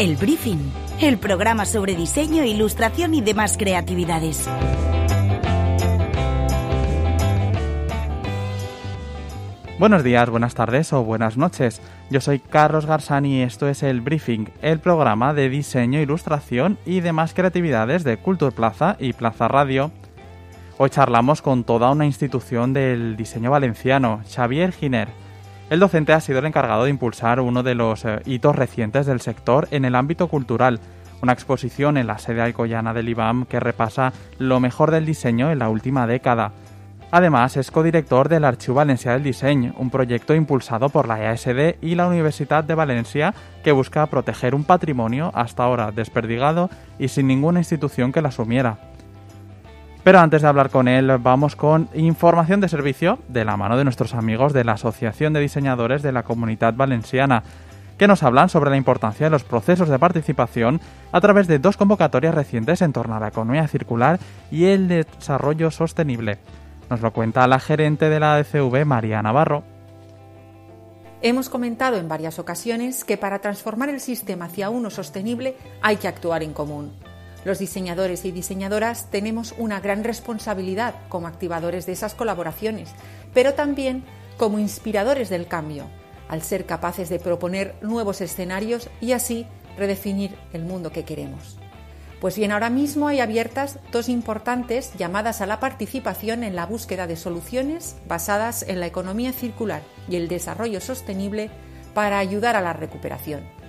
El Briefing, el programa sobre diseño, ilustración y demás creatividades. Buenos días, buenas tardes o buenas noches. Yo soy Carlos Garzani y esto es El Briefing, el programa de diseño, ilustración y demás creatividades de Culture Plaza y Plaza Radio. Hoy charlamos con toda una institución del diseño valenciano, Xavier Giner. El docente ha sido el encargado de impulsar uno de los eh, hitos recientes del sector en el ámbito cultural, una exposición en la sede alcoyana del IBAM que repasa lo mejor del diseño en la última década. Además, es codirector del Archivo Valencià del Diseño, un proyecto impulsado por la EASD y la Universidad de Valencia que busca proteger un patrimonio hasta ahora desperdigado y sin ninguna institución que la asumiera. Pero antes de hablar con él, vamos con información de servicio de la mano de nuestros amigos de la Asociación de Diseñadores de la Comunidad Valenciana, que nos hablan sobre la importancia de los procesos de participación a través de dos convocatorias recientes en torno a la economía circular y el desarrollo sostenible. Nos lo cuenta la gerente de la ADCV, María Navarro. Hemos comentado en varias ocasiones que para transformar el sistema hacia uno sostenible hay que actuar en común. Los diseñadores y diseñadoras tenemos una gran responsabilidad como activadores de esas colaboraciones, pero también como inspiradores del cambio, al ser capaces de proponer nuevos escenarios y así redefinir el mundo que queremos. Pues bien, ahora mismo hay abiertas dos importantes llamadas a la participación en la búsqueda de soluciones basadas en la economía circular y el desarrollo sostenible para ayudar a la recuperación.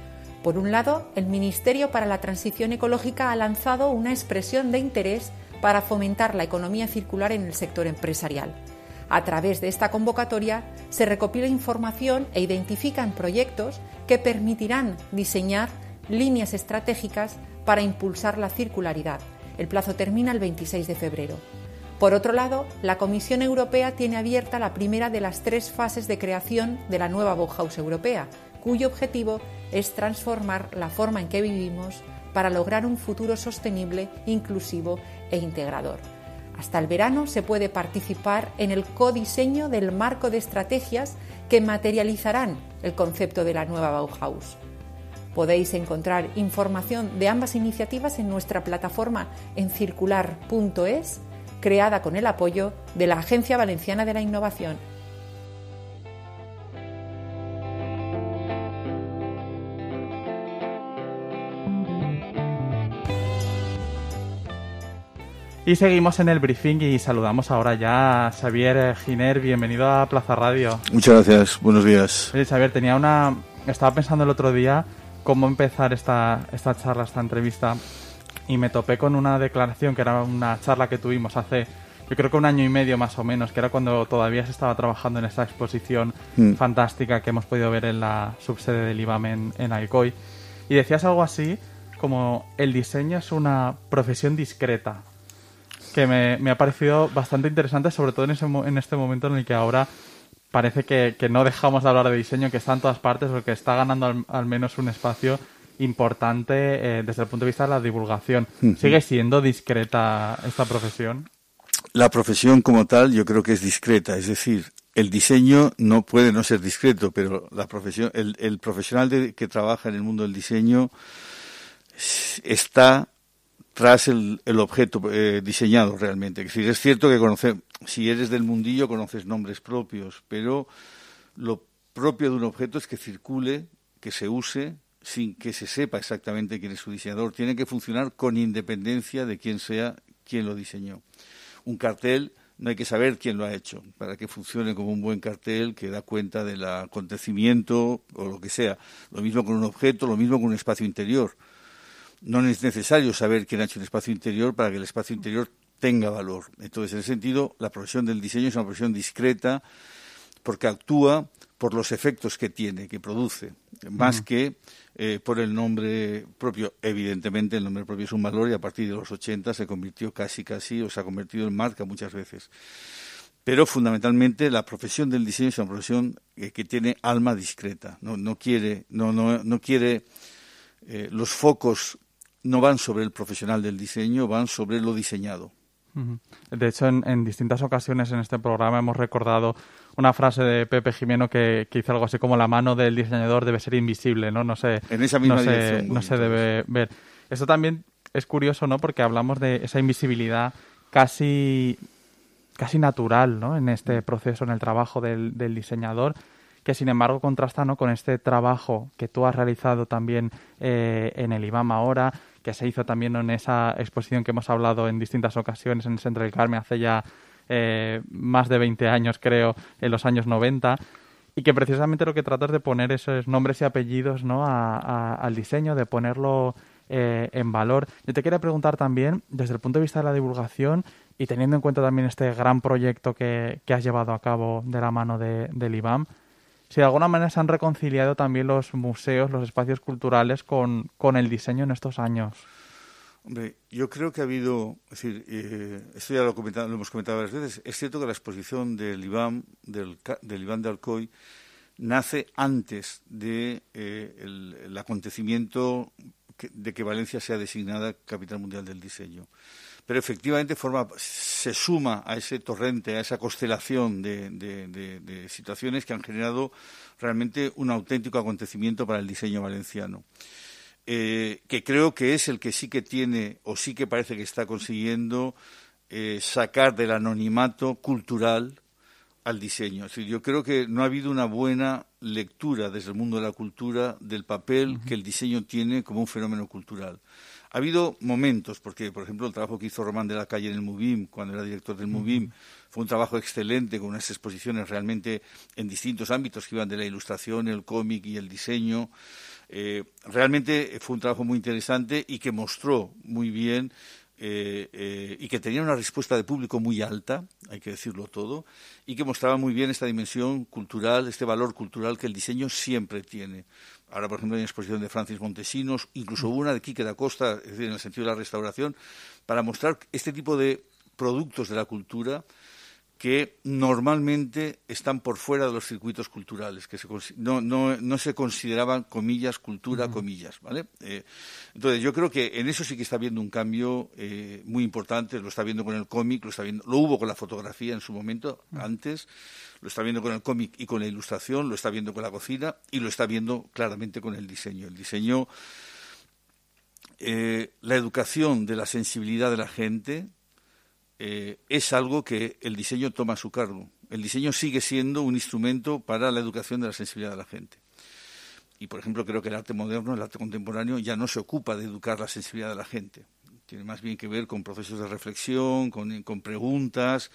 Por un lado, el Ministerio para la Transición Ecológica ha lanzado una expresión de interés para fomentar la economía circular en el sector empresarial. A través de esta convocatoria se recopila información e identifican proyectos que permitirán diseñar líneas estratégicas para impulsar la circularidad. El plazo termina el 26 de febrero. Por otro lado, la Comisión Europea tiene abierta la primera de las tres fases de creación de la nueva Bauhaus Europea, cuyo objetivo es transformar la forma en que vivimos para lograr un futuro sostenible, inclusivo e integrador. Hasta el verano se puede participar en el codiseño del marco de estrategias que materializarán el concepto de la nueva Bauhaus. Podéis encontrar información de ambas iniciativas en nuestra plataforma en circular.es, creada con el apoyo de la Agencia Valenciana de la Innovación. Y seguimos en el briefing y saludamos ahora ya a Xavier Giner. Bienvenido a Plaza Radio. Muchas gracias, buenos días. Xavier, tenía una. Estaba pensando el otro día cómo empezar esta, esta charla, esta entrevista, y me topé con una declaración que era una charla que tuvimos hace, yo creo que un año y medio más o menos, que era cuando todavía se estaba trabajando en esta exposición mm. fantástica que hemos podido ver en la subsede del IBAM en, en Alcoy. Y decías algo así como el diseño es una profesión discreta, que me, me ha parecido bastante interesante, sobre todo en, ese, en este momento en el que ahora parece que, no dejamos de hablar de diseño, que está en todas partes, o que está ganando al, menos un espacio importante eh, desde el punto de vista de la divulgación. ¿Sigue siendo discreta esta profesión? La profesión como tal yo creo que es discreta, es decir, el diseño no puede no ser discreto, pero la profesión, el, el profesional que trabaja en el mundo del diseño está tras el, el objeto eh, diseñado realmente. Es es cierto que conoce, si eres del mundillo conoces nombres propios, pero lo propio de un objeto es que circule, que se use, sin que se sepa exactamente quién es su diseñador. Tiene que funcionar con independencia de quién sea quien lo diseñó. Un cartel no hay que saber quién lo ha hecho para que funcione como un buen cartel que da cuenta del acontecimiento o lo que sea. Lo mismo con un objeto, lo mismo con un espacio interior no es necesario saber quién ha hecho un espacio interior para que el espacio interior tenga valor. Entonces, en ese sentido, la profesión del diseño es una profesión discreta porque actúa por los efectos que tiene, que produce, más que eh, por el nombre propio. Evidentemente, el nombre propio es un valor y a partir de los 80 se convirtió casi, casi, o se ha convertido en marca muchas veces. Pero fundamentalmente la profesión del diseño es una profesión que, que tiene alma discreta. No, no quiere, no, no, no quiere eh, los focos no van sobre el profesional del diseño, van sobre lo diseñado. De hecho, en, distintas ocasiones en este programa hemos recordado una frase de Pepe Jimeno que, que hizo algo así como la mano del diseñador debe ser invisible, ¿no? No se, en esa misma no se, no se debe ver. Esto también es curioso, ¿no? Porque hablamos de esa invisibilidad casi, casi natural, ¿no? En este proceso, en el trabajo del, del diseñador que sin embargo contrasta ¿no? con este trabajo que tú has realizado también eh, en el IBAM ahora, que se hizo también en esa exposición que hemos hablado en distintas ocasiones en el Centro del Carmen hace ya eh, más de 20 años, creo, en los años 90, y que precisamente lo que trata es de poner esos nombres y apellidos ¿no? al diseño, de ponerlo eh, en valor. Yo te quería preguntar también, desde el punto de vista de la divulgación y teniendo en cuenta también este gran proyecto que, has llevado a cabo de la mano de, del IBAM, si de alguna manera se han reconciliado también los museos, los espacios culturales con, con el diseño en estos años. Hombre, yo creo que ha habido, es decir, eh, esto ya lo, lo, hemos comentado varias veces, es cierto que la exposición del IBAM, del, del IBAM de Alcoy, nace antes de eh, el, acontecimiento de que Valencia sea designada capital mundial del diseño pero efectivamente forma, se suma a ese torrente, a esa constelación de, situaciones que han generado realmente un auténtico acontecimiento para el diseño valenciano. Eh, que creo que es el que sí que tiene o sí que parece que está consiguiendo eh, sacar del anonimato cultural al diseño. yo creo que no ha habido una buena lectura desde el mundo de la cultura del papel que el diseño tiene como un fenómeno cultural. Ha habido momentos, porque, por ejemplo, el trabajo que hizo Román de la Calle en el MUBIM, cuando era director del MUBIM, fue un trabajo excelente, con unas exposiciones realmente en distintos ámbitos que iban de la ilustración, el cómic y el diseño. Eh, realmente fue un trabajo muy interesante y que mostró muy bien eh, eh, y que tenía una respuesta de público muy alta, hay que decirlo todo, y que mostraba muy bien esta dimensión cultural, este valor cultural que el diseño siempre tiene. Ahora, por ejemplo, hay una exposición de Francis Montesinos, incluso una de Quique da Costa, es decir, en el sentido de la restauración, para mostrar este tipo de productos de la cultura que normalmente están por fuera de los circuitos culturales, que no, no, no, se consideraban comillas, cultura, comillas, ¿vale? Eh, entonces yo creo que en eso sí que está habiendo un cambio eh, muy importante, lo está viendo con el cómic, lo está viendo, lo hubo con la fotografía en su momento, antes, lo está viendo con el cómic y con la ilustración, lo está viendo con la cocina y lo está viendo claramente con el diseño. El diseño, eh, la educación de la sensibilidad de la gente, eh, es algo que el diseño toma a su cargo. El diseño sigue siendo un instrumento para la educación de la sensibilidad de la gente. Y, por ejemplo, creo que el arte moderno, el arte contemporáneo, ya no se ocupa de educar la sensibilidad de la gente. Tiene más bien que ver con procesos de reflexión, con, preguntas,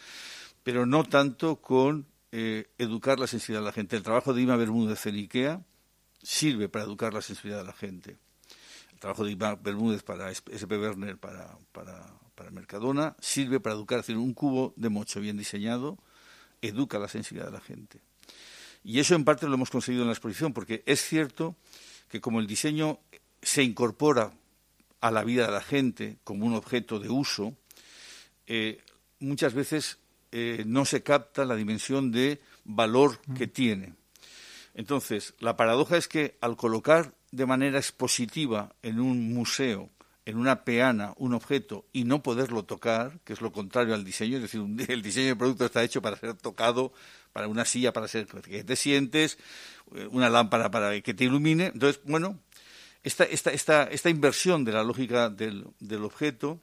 pero no tanto con eh, educar la sensibilidad de la gente. El trabajo de Ima Bermúdez en IKEA sirve para educar la sensibilidad de la gente. El trabajo de Ima Bermúdez para SP Werner, para, para para Mercadona, sirve para educar, decir, un cubo de mocho bien diseñado educa la sensibilidad de la gente. Y eso en parte lo hemos conseguido en la exposición, porque es cierto que como el diseño se incorpora a la vida de la gente como un objeto de uso, eh, muchas veces eh, no se capta la dimensión de valor que tiene. Entonces, la paradoja es que al colocar de manera expositiva en un museo en una peana un objeto y no poderlo tocar, que es lo contrario al diseño, es decir, el diseño del producto está hecho para ser tocado, para una silla, para ser que te sientes, eh, una lámpara para que te ilumine. Entonces, bueno, esta, esta, esta, esta inversión de la lógica del, del objeto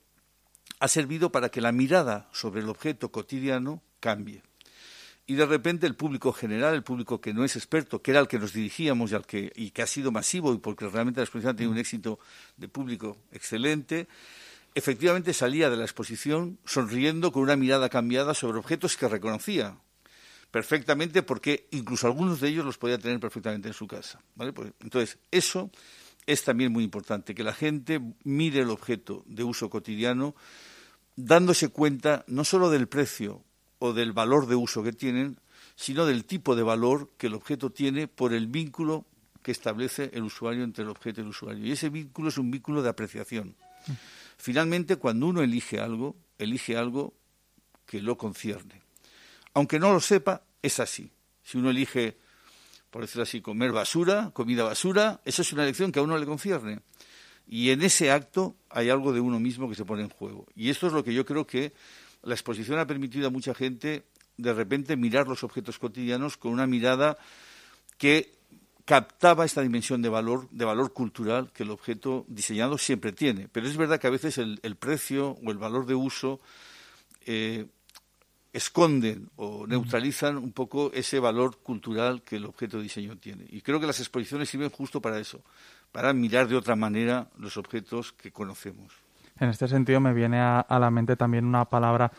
ha servido para que la mirada sobre el objeto cotidiano cambie y de repente el público general, el público que no es experto, que era al que nos dirigíamos y, al que, y que ha sido masivo y porque realmente la exposición ha tenido un éxito de público excelente, efectivamente salía de la exposición sonriendo con una mirada cambiada sobre objetos que reconocía perfectamente porque incluso algunos de ellos los podía tener perfectamente en su casa. ¿vale? Pues, entonces, eso es también muy importante, que la gente mire el objeto de uso cotidiano dándose cuenta no solo del precio o del valor de uso que tienen, sino del tipo de valor que el objeto tiene por el vínculo que establece el usuario entre el objeto y el usuario. Y ese vínculo es un vínculo de apreciación. Finalmente, cuando uno elige algo, elige algo que lo concierne. Aunque no lo sepa, es así. Si uno elige, por decirlo así, comer basura, comida basura, eso es una elección que a uno le concierne. Y en ese acto hay algo de uno mismo que se pone en juego. Y esto es lo que yo creo que la exposición ha permitido a mucha gente de repente mirar los objetos cotidianos con una mirada que captaba esta dimensión de valor, de valor cultural que el objeto diseñado siempre tiene. Pero es verdad que a veces el, precio o el valor de uso eh, esconden o neutralizan un poco ese valor cultural que el objeto de diseño tiene. Y creo que las exposiciones sirven justo para eso, para mirar de otra manera los objetos que conocemos. En este sentido me viene a la mente también una palabra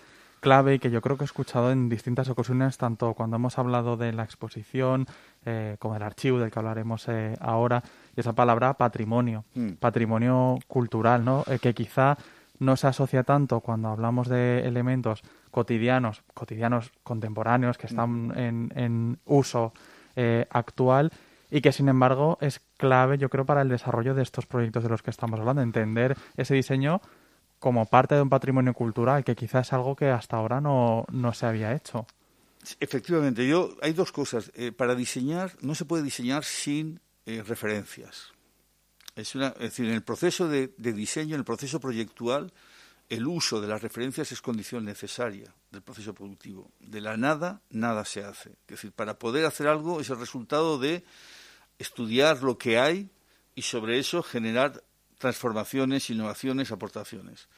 clave y que yo creo que he escuchado en distintas ocasiones, tanto cuando hemos hablado de la exposición eh, como el archivo del que hablaremos eh, ahora, y esa palabra patrimonio, mm. patrimonio cultural, ¿no? Eh, que quizá no se asocia tanto cuando hablamos de elementos cotidianos, cotidianos contemporáneos que están mm. en, en, uso actual y que sin embargo es clave, yo creo, para el desarrollo de estos proyectos de los que estamos hablando, entender ese diseño como parte de un patrimonio cultural, que quizás es algo que hasta ahora no, se había hecho. Efectivamente, yo hay dos cosas. Eh, para diseñar, no se puede diseñar sin eh, referencias. Es, una, decir, en el proceso de, diseño, en el proceso proyectual, el uso de las referencias es condición necesaria del proceso productivo. De la nada, nada se hace. Es decir, para poder hacer algo es el resultado de estudiar lo que hay y sobre eso generar transformaciones, innovaciones, aportaciones.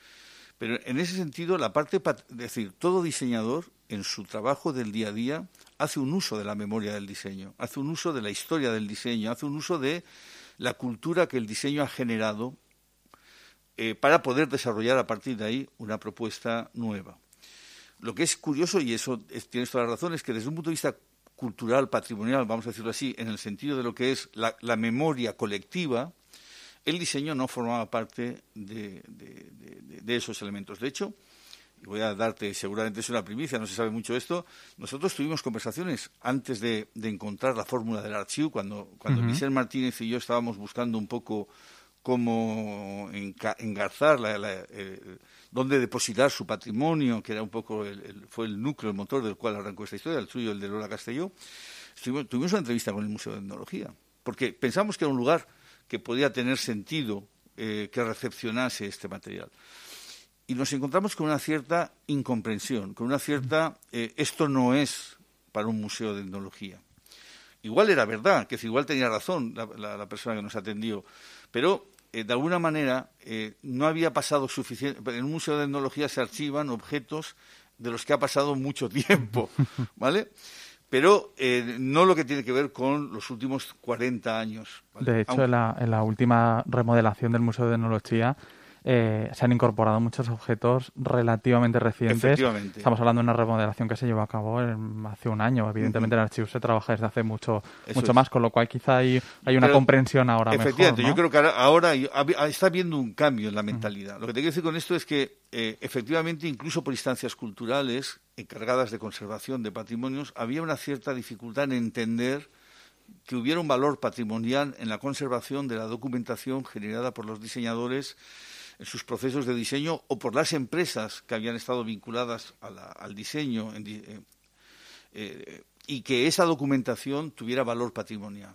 Pero en ese sentido, la parte, es decir, todo diseñador en su trabajo del día a día hace un uso de la memoria del diseño, hace un uso de la historia del diseño, hace un uso de la cultura que el diseño ha generado eh, para poder desarrollar a partir de ahí una propuesta nueva. Lo que es curioso, y eso tienes toda la razón, es que desde un punto de vista cultural, patrimonial, vamos a decirlo así, en el sentido de lo que es la memoria colectiva, el diseño no formaba parte de, esos elementos. De hecho, voy a darte, seguramente es una primicia, no se sabe mucho esto, nosotros tuvimos conversaciones antes de, encontrar la fórmula del archivo, cuando, cuando Michel Martínez y yo estábamos buscando un poco cómo engarzar, la, dónde depositar su patrimonio, que era un poco fue el núcleo, el motor del cual arrancó esta historia, el suyo, el de Lola Castelló. tuvimos una entrevista con el Museo de Etnología, porque pensamos que era un lugar que podía tener sentido eh, que recepcionase este material. Y nos encontramos con una cierta incomprensión, con una cierta, eh, esto no es para un museo de etnología. Igual era verdad, que igual tenía razón la, persona que nos atendió, pero eh, de alguna manera no había pasado suficiente. En un museo de etnología se archivan objetos de los que ha pasado mucho tiempo, ¿vale? pero eh, no lo que tiene que ver con los últimos 40 años. De hecho, en, la, en, la, última remodelación del Museo de Etnología eh, se han incorporado muchos objetos relativamente recientes. Estamos hablando de una remodelación que se llevó a cabo hace un año. Evidentemente, en el archivo se trabaja desde hace mucho mucho más, con lo cual quizá hay, hay una comprensión ahora efectivamente, mejor. yo creo que ahora, está habiendo un cambio en la mentalidad. Lo que te quiero decir con esto es que, eh, efectivamente, incluso por instancias culturales encargadas de conservación de patrimonios, había una cierta dificultad en entender que hubiera un valor patrimonial en la conservación de la documentación generada por los diseñadores en sus procesos de diseño o por las empresas que habían estado vinculadas al diseño eh, eh, y que esa documentación tuviera valor patrimonial.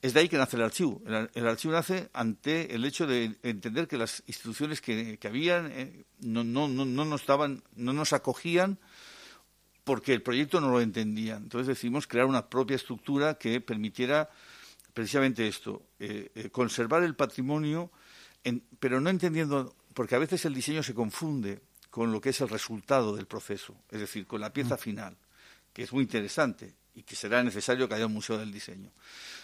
Es de ahí que nace el archivo. El, archivo nace ante el hecho de entender que las instituciones que, habían eh, no, no, no, no, nos estaban, no nos acogían porque el proyecto no lo entendían. Entonces decidimos crear una propia estructura que permitiera precisamente esto, conservar el patrimonio pero no entendiendo, porque a veces el diseño se confunde con lo que es el resultado del proceso, es decir, con la pieza mm. final, que es muy interesante y que será necesario que haya un museo del diseño.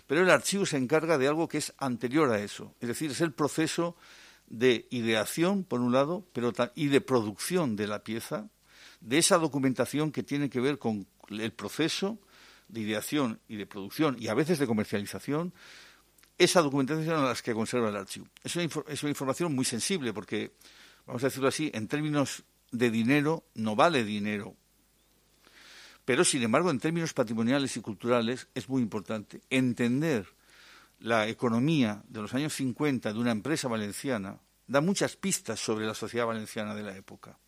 Pero el archivo se encarga de algo que es anterior a eso, es decir, es el proceso de ideación, por un lado, pero y de producción de la pieza, de esa documentación que tiene que ver con el proceso de ideación y de producción y a veces de comercialización esa documentación es las que conserva el archivo. Es una, es una información muy sensible porque, vamos a decirlo así, en términos de dinero no vale dinero. Pero, sin embargo, en términos patrimoniales y culturales es muy importante entender la economía de los años 50 de una empresa valenciana da muchas pistas sobre la sociedad valenciana de la época.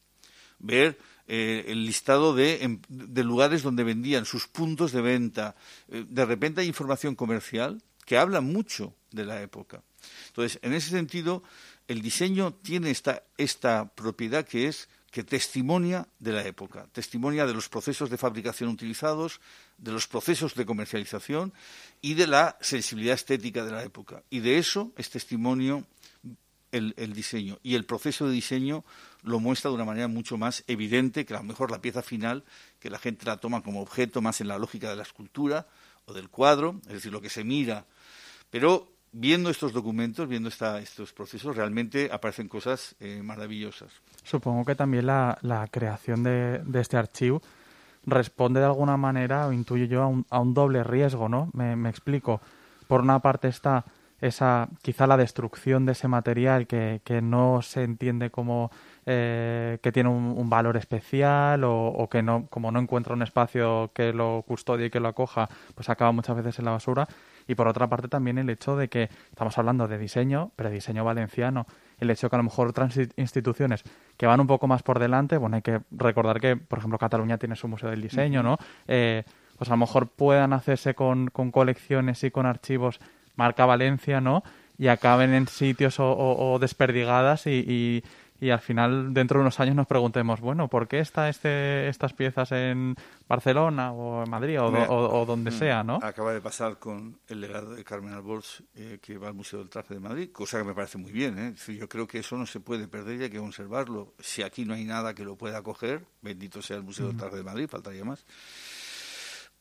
Ver eh, el listado em, de, lugares donde vendían, sus puntos de venta. Eh, de repente hay información comercial que habla mucho de la época. Entonces, en ese sentido, el diseño tiene esta, esta propiedad que es que testimonia de la época, testimonia de los procesos de fabricación utilizados, de los procesos de comercialización y de la sensibilidad estética de la época. Y de eso es testimonio el, diseño. Y el proceso de diseño lo muestra de una manera mucho más evidente que a lo mejor la pieza final, que la gente la toma como objeto más en la lógica de la escultura o del cuadro, es decir, lo que se mira. Pero viendo estos documentos, viendo estos procesos, realmente aparecen cosas eh, maravillosas. Supongo que también la, creación de, este archivo responde de alguna manera, o intuyo yo, a un, doble riesgo, ¿no? Me, explico. Por una parte está esa, quizá la destrucción de ese material que, no se entiende como eh, que tiene un, valor especial o, o, que no, como no encuentra un espacio que lo custodie y que lo acoja, pues acaba muchas veces en la basura y por otra parte también el hecho de que estamos hablando de diseño, pero diseño valenciano, el hecho de que a lo mejor otras instituciones que van un poco más por delante, bueno, hay que recordar que, por ejemplo, Cataluña tiene su Museo del Diseño, ¿no? Eh, pues a lo mejor puedan hacerse con, con colecciones y con archivos marca Valencia, ¿no? Y acaben en sitios o, desperdigadas y, y al final dentro de unos años nos preguntemos, bueno, ¿por qué está este, estas piezas en Barcelona o en Madrid o, donde mm, sea, no? Acaba de pasar con el legado de Carmen Alborz eh, que va al Museo del Traje de Madrid, cosa que me parece muy bien, ¿eh? yo creo que eso no se puede perder y hay que conservarlo. Si aquí no hay nada que lo pueda acoger, bendito sea el Museo del Traje de Madrid, faltaría más.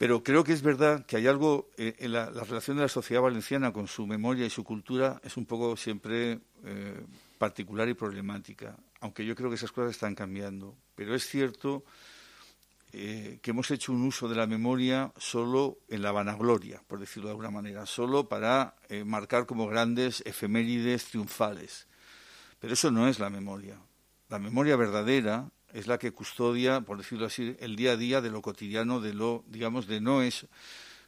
Pero creo que es verdad que hay algo eh, en la, relación de la sociedad valenciana con su memoria y su cultura es un poco siempre eh, particular y problemática, aunque yo creo que esas cosas están cambiando. Pero es cierto eh, que hemos hecho un uso de la memoria solo en la vanagloria, por decirlo de alguna manera, solo para eh, marcar como grandes efemérides triunfales. Pero eso no es la memoria. La memoria verdadera es la que custodia, por decirlo así, el día a día de lo cotidiano, de lo, digamos, de no es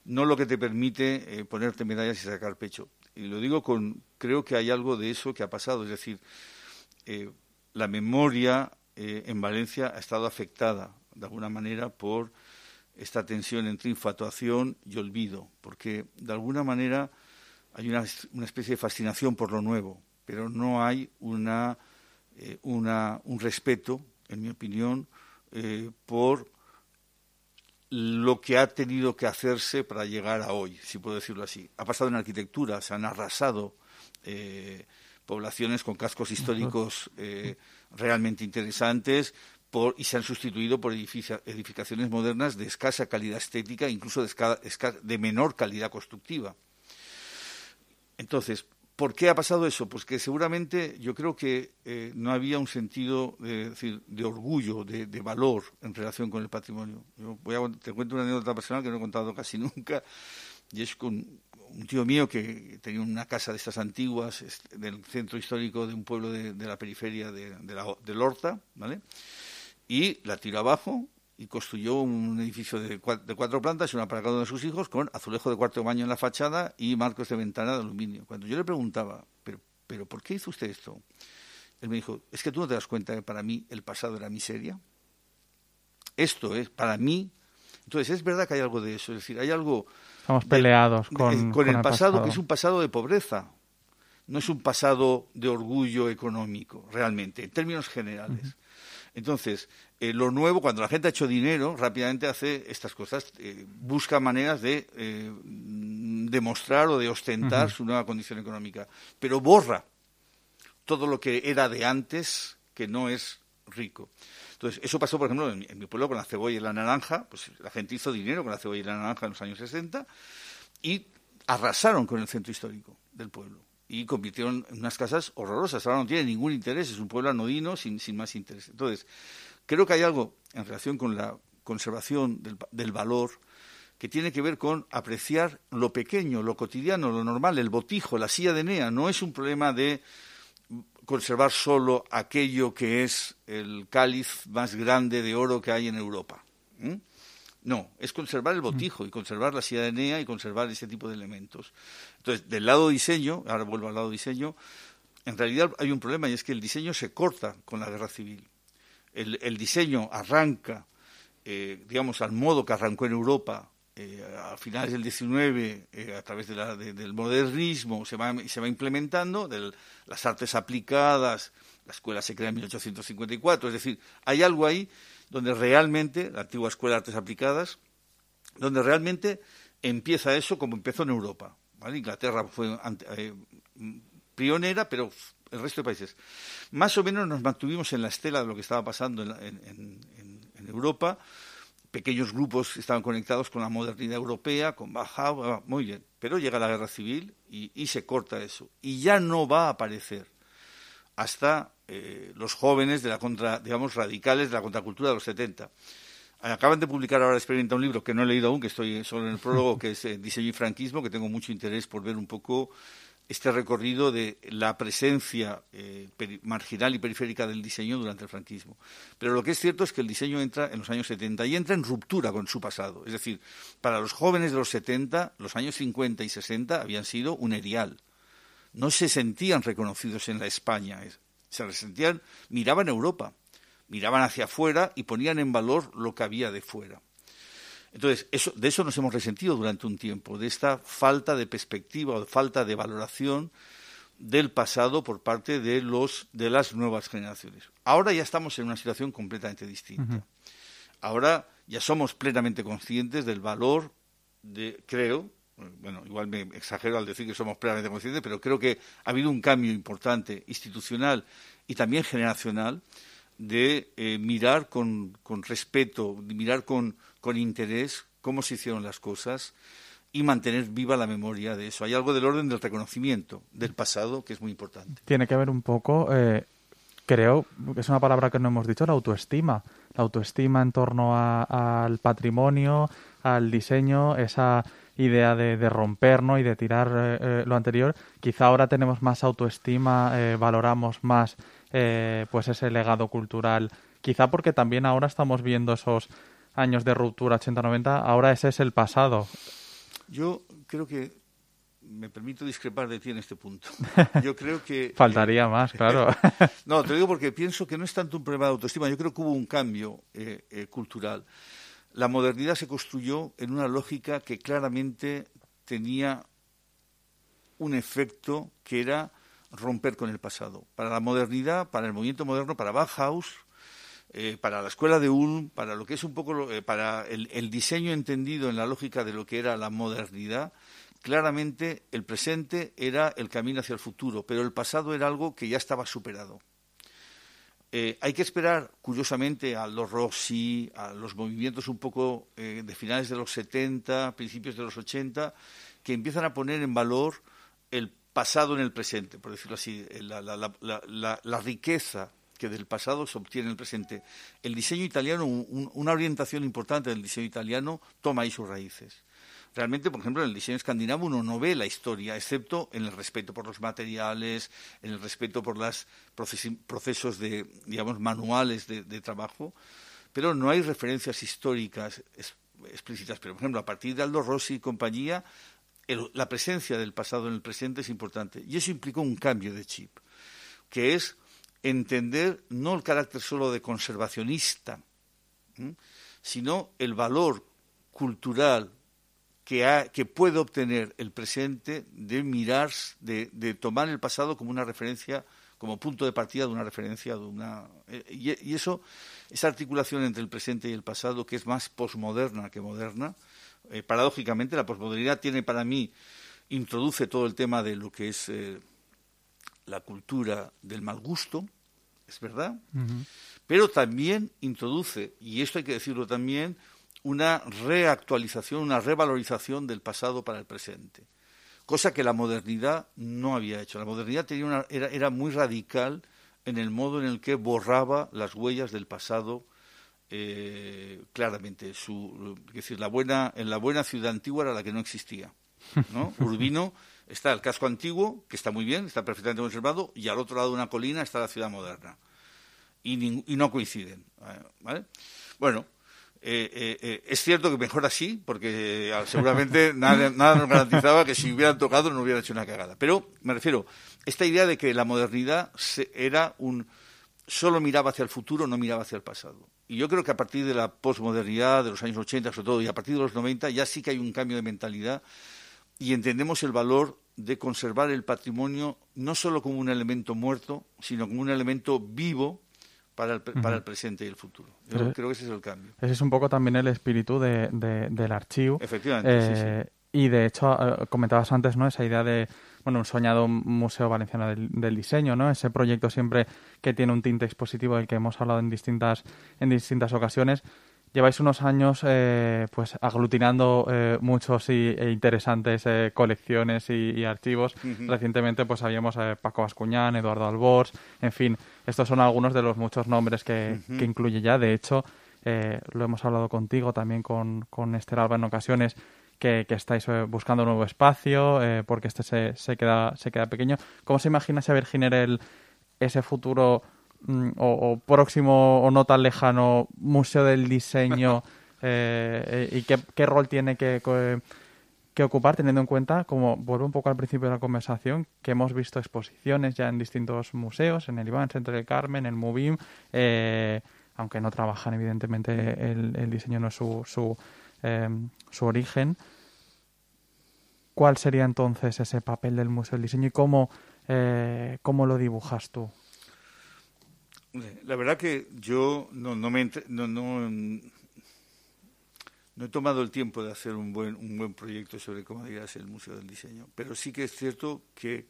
no lo que te permite eh, ponerte medallas y sacar pecho. Y lo digo con, creo que hay algo de eso que ha pasado, es decir, eh, la memoria eh, en Valencia ha estado afectada de alguna manera por esta tensión entre infatuación y olvido, porque de alguna manera hay una, una especie de fascinación por lo nuevo, pero no hay una, una un respeto, en mi opinión, por lo que ha tenido que hacerse para llegar a hoy, si puedo decirlo así. Ha pasado en arquitectura, se han arrasado eh, poblaciones con cascos históricos eh, realmente interesantes por, y se han sustituido por edificaciones modernas de escasa calidad estética, incluso de, de menor calidad constructiva. Entonces, ¿Por qué ha pasado eso? Pues que seguramente yo creo que eh, no había un sentido de, decir, de orgullo, de, valor en relación con el patrimonio. Yo voy a, te cuento una anécdota personal que no he contado casi nunca, y es con un tío mío que tenía una casa de estas antiguas del centro histórico de un pueblo de, la periferia de, la, de Lorta, ¿vale? Y la tiró abajo y construyó un edificio de cuatro, plantas y una para cada uno de sus hijos con azulejo de cuarto baño en la fachada y marcos de ventana de aluminio. Cuando yo le preguntaba, ¿pero, pero por qué hizo usted esto? Él me dijo, es que tú no te das cuenta que para mí el pasado era miseria. Esto es, para mí, entonces es verdad que hay algo de eso, es decir, hay algo... Estamos peleados con, con, el, pasado, que es un pasado de pobreza, no es un pasado de orgullo económico, realmente, en términos generales. Entonces, eh, lo nuevo, cuando la gente ha hecho dinero, rápidamente hace estas cosas, eh, busca maneras de eh, demostrar o de ostentar su nueva condición económica, pero borra todo lo que era de antes, que no es rico. Entonces, eso pasó, por ejemplo, en mi, pueblo con la cebolla y la naranja, pues la gente hizo dinero con la cebolla y la naranja en los años 60 y arrasaron con el centro histórico del pueblo y convirtieron en unas casas horrorosas. Ahora no tiene ningún interés, es un pueblo anodino sin, sin más interés. Entonces, creo que hay algo en relación con la conservación del, del valor que tiene que ver con apreciar lo pequeño, lo cotidiano, lo normal, el botijo, la silla de Nea. No es un problema de conservar solo aquello que es el cáliz más grande de oro que hay en Europa. No, es conservar el mm. botijo y conservar la de Enea y conservar ese tipo de elementos. Entonces, del lado diseño, ahora vuelvo al lado diseño, en realidad hay un problema y es que el diseño se corta con la guerra civil. El, diseño arranca, eh, digamos, al modo que arrancó en Europa eh, a finales del 19, eh, a través del modernismo, se va, se va implementando, de las artes aplicadas, la escuela se crea en 1854, es decir, hay algo ahí donde realmente, la antigua escuela de artes aplicadas, donde realmente empieza eso como empezó en Europa. Inglaterra fue eh, pionera, pero el resto de países. Más o menos nos mantuvimos en la estela de lo que estaba pasando en, Europa. Pequeños grupos estaban conectados con la modernidad europea, con Bauhaus, muy bien. Pero llega la guerra civil y, se corta eso. Y ya no va a aparecer hasta eh, los jóvenes de la contra, digamos, radicales de la contracultura de los 70. Acaban de publicar ahora Experimenta un libro que no he leído aún, que estoy solo en el prólogo, que es eh, Diseño y Franquismo, que tengo mucho interés por ver un poco este recorrido de la presencia eh, marginal y periférica del diseño durante el franquismo. Pero lo que es cierto es que el diseño entra en los años 70 y entra en ruptura con su pasado. Es decir, para los jóvenes de los 70, los años 50 y 60 habían sido un erial. No se sentían reconocidos en la España, se sentían, miraban Europa miraban hacia afuera y ponían en valor lo que había de fuera. Entonces, eso, de eso nos hemos resentido durante un tiempo, de esta falta de perspectiva o falta de valoración del pasado por parte de, los, de las nuevas generaciones. Ahora ya estamos en una situación completamente distinta. Ahora ya somos plenamente conscientes del valor de, creo, bueno, igual me exagero al decir que somos plenamente conscientes, pero creo que ha habido un cambio importante institucional y también generacional de eh, mirar con, con, respeto, de mirar con, con interés cómo se hicieron las cosas y mantener viva la memoria de eso. Hay algo del orden del reconocimiento del pasado que es muy importante. Tiene que ver un poco, eh, creo, que es una palabra que no hemos dicho, la autoestima. La autoestima en torno al patrimonio, al diseño, esa idea de, de romper y de tirar eh, lo anterior. Quizá ahora tenemos más autoestima, valoramos más eh, pues ese legado cultural. Quizá porque también ahora estamos viendo esos años de ruptura 80-90, ahora ese es el pasado. Yo creo que me permito discrepar de ti en este punto. Yo creo que... Faltaría más, claro. no, te digo porque pienso que no es tanto un problema de autoestima, yo creo que hubo un cambio eh, eh, cultural. La modernidad se construyó en una lógica que claramente tenía un efecto que era romper con el pasado. Para la modernidad, para el movimiento moderno, para Bauhaus, eh, para la escuela de Ulm, para lo que es un poco, eh, para el, diseño entendido en la lógica de lo que era la modernidad, claramente el presente era el camino hacia el futuro, pero el pasado era algo que ya estaba superado. Eh, hay que esperar, curiosamente, a los Rossi, a los movimientos un poco de finales de los 70, principios de los 80, que empiezan a poner en valor el pasado en el presente, por decirlo así, eh, la, riqueza que del pasado se obtiene en el presente. El diseño italiano, una orientación importante del diseño italiano, toma ahí sus raíces. Realmente, por ejemplo, en el diseño escandinavo uno no ve la historia, excepto en el respeto por los materiales, en el respeto por los procesos de, digamos, manuales de, trabajo, pero no hay referencias históricas explícitas. Pero, por ejemplo, a partir de Aldo Rossi y compañía, la presencia del pasado en el presente es importante. Y eso implicó un cambio de chip, que es entender no el carácter solo de conservacionista, sino el valor cultural que, que, puede obtener el presente de mirar, de, tomar el pasado como una referencia, como punto de partida de una referencia, de una eh, y, y, eso, esa articulación entre el presente y el pasado, que es más posmoderna que moderna, eh, paradójicamente, la posmodernidad tiene para mí, introduce todo el tema de lo que es eh, la cultura del mal gusto, es verdad, pero también introduce, y esto hay que decirlo también, una reactualización, una revalorización del pasado para el presente, cosa que la modernidad no había hecho. La modernidad tenía una, era, era muy radical en el modo en el que borraba las huellas del pasado eh, claramente. Su, es decir, la buena, en la buena ciudad antigua era la que no existía. ¿no? Urbino está el casco antiguo, que está muy bien, está perfectamente conservado, y al otro lado de una colina está la ciudad moderna. Y, y no coinciden. ¿vale? Bueno, eh, eh, es cierto que mejor así, porque seguramente nada, nada, nos garantizaba que si hubieran tocado no hubieran hecho una cagada. Pero me refiero, esta idea de que la modernidad era un, solo miraba hacia el futuro, no miraba hacia el pasado. Y yo creo que a partir de la posmodernidad de los años 80, sobre todo, y a partir de los 90, ya sí que hay un cambio de mentalidad y entendemos el valor de conservar el patrimonio no solo como un elemento muerto, sino como un elemento vivo para el, para el presente y el futuro. Yo creo que ese es el cambio. Ese es un poco también el espíritu de, del archivo. Efectivamente, sí, eh, Y de hecho, eh, comentabas antes, ¿no? Esa idea de, bueno, un soñado museo valenciano del, del, diseño, ¿no? Ese proyecto siempre que tiene un tinte expositivo del que hemos hablado en distintas, en distintas ocasiones. Lleváis unos años eh, pues aglutinando eh, muchos y, e interesantes eh, colecciones y, archivos. Recientemente pues habíamos Paco Bascuñán, Eduardo Albors, en fin, estos son algunos de los muchos nombres que, que incluye ya. De hecho, lo hemos hablado contigo, también con, con Esther Alba en ocasiones, que, que estáis buscando un nuevo espacio porque este se, se, queda, se queda pequeño. ¿Cómo se imagina ese Virginer el, ese futuro Mm, o, próximo o no tan lejano museo del diseño eh, y qué, rol tiene que, que, ocupar teniendo en cuenta, como vuelvo un poco al principio de la conversación, que hemos visto exposiciones ya en distintos museos, en el Iván Centro del Carmen, en el Mubim, eh, aunque no trabajan evidentemente el, diseño no es su, su, em, su origen. ¿Cuál sería entonces ese papel del Museo del Diseño y cómo, eh, cómo lo dibujas tú? La verdad que yo no, no, me, no, no, he tomado el tiempo de hacer un buen, un buen proyecto sobre cómo dirás el Museo del Diseño, pero sí que es cierto que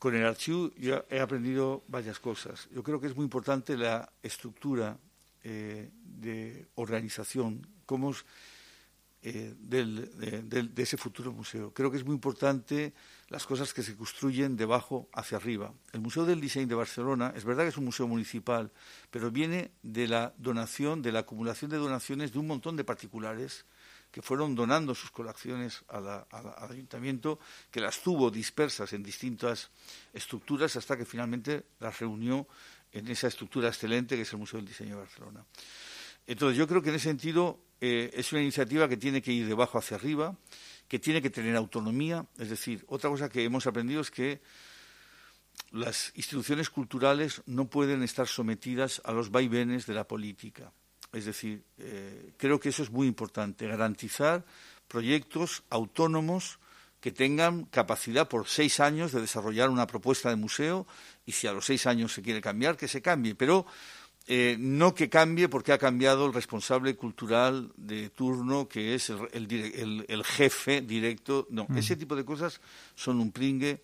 con el archivo yo he aprendido varias cosas. Yo creo que es muy importante la estructura eh, de organización, cómo eh, del, de, ese futuro museo. Creo que es muy importante las cosas que se construyen de abajo hacia arriba. El Museo del Diseño de Barcelona es verdad que es un museo municipal, pero viene de la donación, de la acumulación de donaciones de un montón de particulares que fueron donando sus colecciones al ayuntamiento, que las tuvo dispersas en distintas estructuras hasta que finalmente las reunió en esa estructura excelente que es el Museo del Diseño de Barcelona. Entonces, yo creo que en ese sentido eh, es una iniciativa que tiene que ir de abajo hacia arriba, que tiene que tener autonomía. Es decir, otra cosa que hemos aprendido es que las instituciones culturales no pueden estar sometidas a los vaivenes de la política. Es decir, eh, creo que eso es muy importante, garantizar proyectos autónomos que tengan capacidad por seis años de desarrollar una propuesta de museo y si a los seis años se quiere cambiar, que se cambie. Pero eh, no que cambie porque ha cambiado el responsable cultural de turno, que es el, jefe directo. No, mm. ese tipo de cosas son un pringue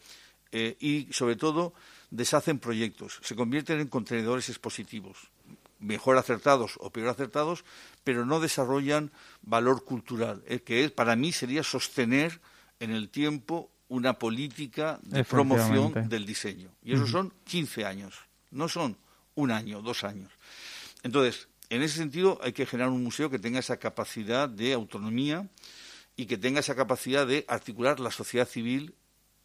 eh, y, sobre todo, deshacen proyectos, se convierten en contenedores expositivos, mejor acertados o peor acertados, pero no desarrollan valor cultural, eh, que es, para mí sería sostener en el tiempo una política de promoción del diseño. Y esos son 15 años, no son un año, dos años. Entonces, en ese sentido hay que generar un museo que tenga esa capacidad de autonomía y que tenga esa capacidad de articular la sociedad civil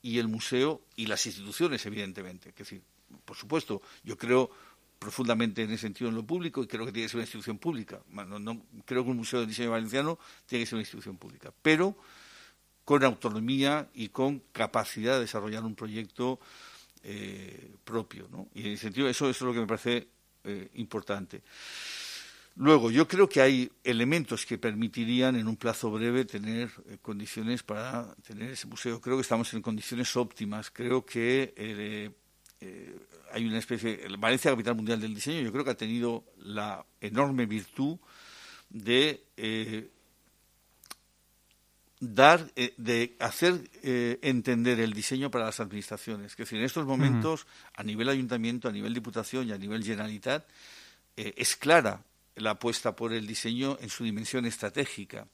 y el museo y las instituciones, evidentemente. Es decir, por supuesto, yo creo profundamente en ese sentido en lo público y creo que tiene que ser una institución pública. No, creo que un museo de diseño valenciano tiene que ser una institución pública, pero con autonomía y con capacidad de desarrollar un proyecto eh, propio. ¿no? Y en ese sentido, eso, eso es lo que me parece eh, importante. Luego, yo creo que hay elementos que permitirían en un plazo breve tener eh, condiciones para tener ese museo. Creo que estamos en condiciones óptimas. Creo que hay una especie. Valencia, capital mundial del diseño, yo creo que ha tenido la enorme virtud de dar, eh, de hacer eh, entender el diseño para las administraciones. Es decir, en estos momentos, a nivel ayuntamiento, a nivel diputación y a nivel generalitat, eh, es clara la apuesta por el diseño en su dimensión estratégica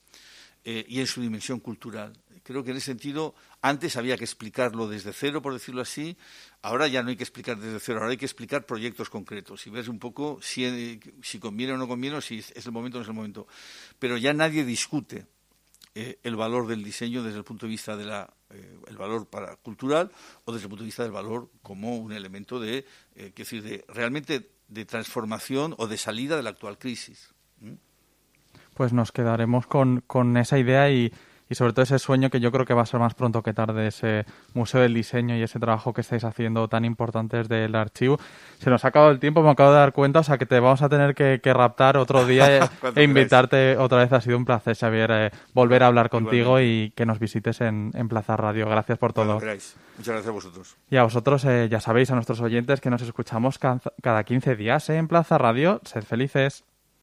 y en su dimensión cultural. Creo que en ese sentido, antes había que explicarlo desde cero, por decirlo así, ahora ya no hay que explicar desde cero, ahora hay que explicar proyectos concretos y ver un poco si, si conviene o no conviene, o si es el momento o no es el momento. Pero ya nadie discute eh, el valor del diseño desde el punto de vista de la eh, el valor para cultural o desde el punto de vista del valor como un elemento de eh, decir de realmente de transformación o de salida de la actual crisis pues nos quedaremos con, con esa idea y, y sobre todo ese sueño que yo creo que va a ser más pronto que tarde, ese Museo del Diseño y ese trabajo que estáis haciendo tan importante desde el archivo. Se nos ha acabado el tiempo, me acabo de dar cuenta, o sea que te vamos a tener que, raptar otro día e, invitarte otra vez. Ha sido un placer, Xavier, eh, volver a hablar contigo y que nos visites en, Plaza Radio. Gracias por todo. Muchas gracias a vosotros. Y a vosotros, eh, ya sabéis, a nuestros oyentes que nos escuchamos cada 15 días en Plaza Radio. Sed felices.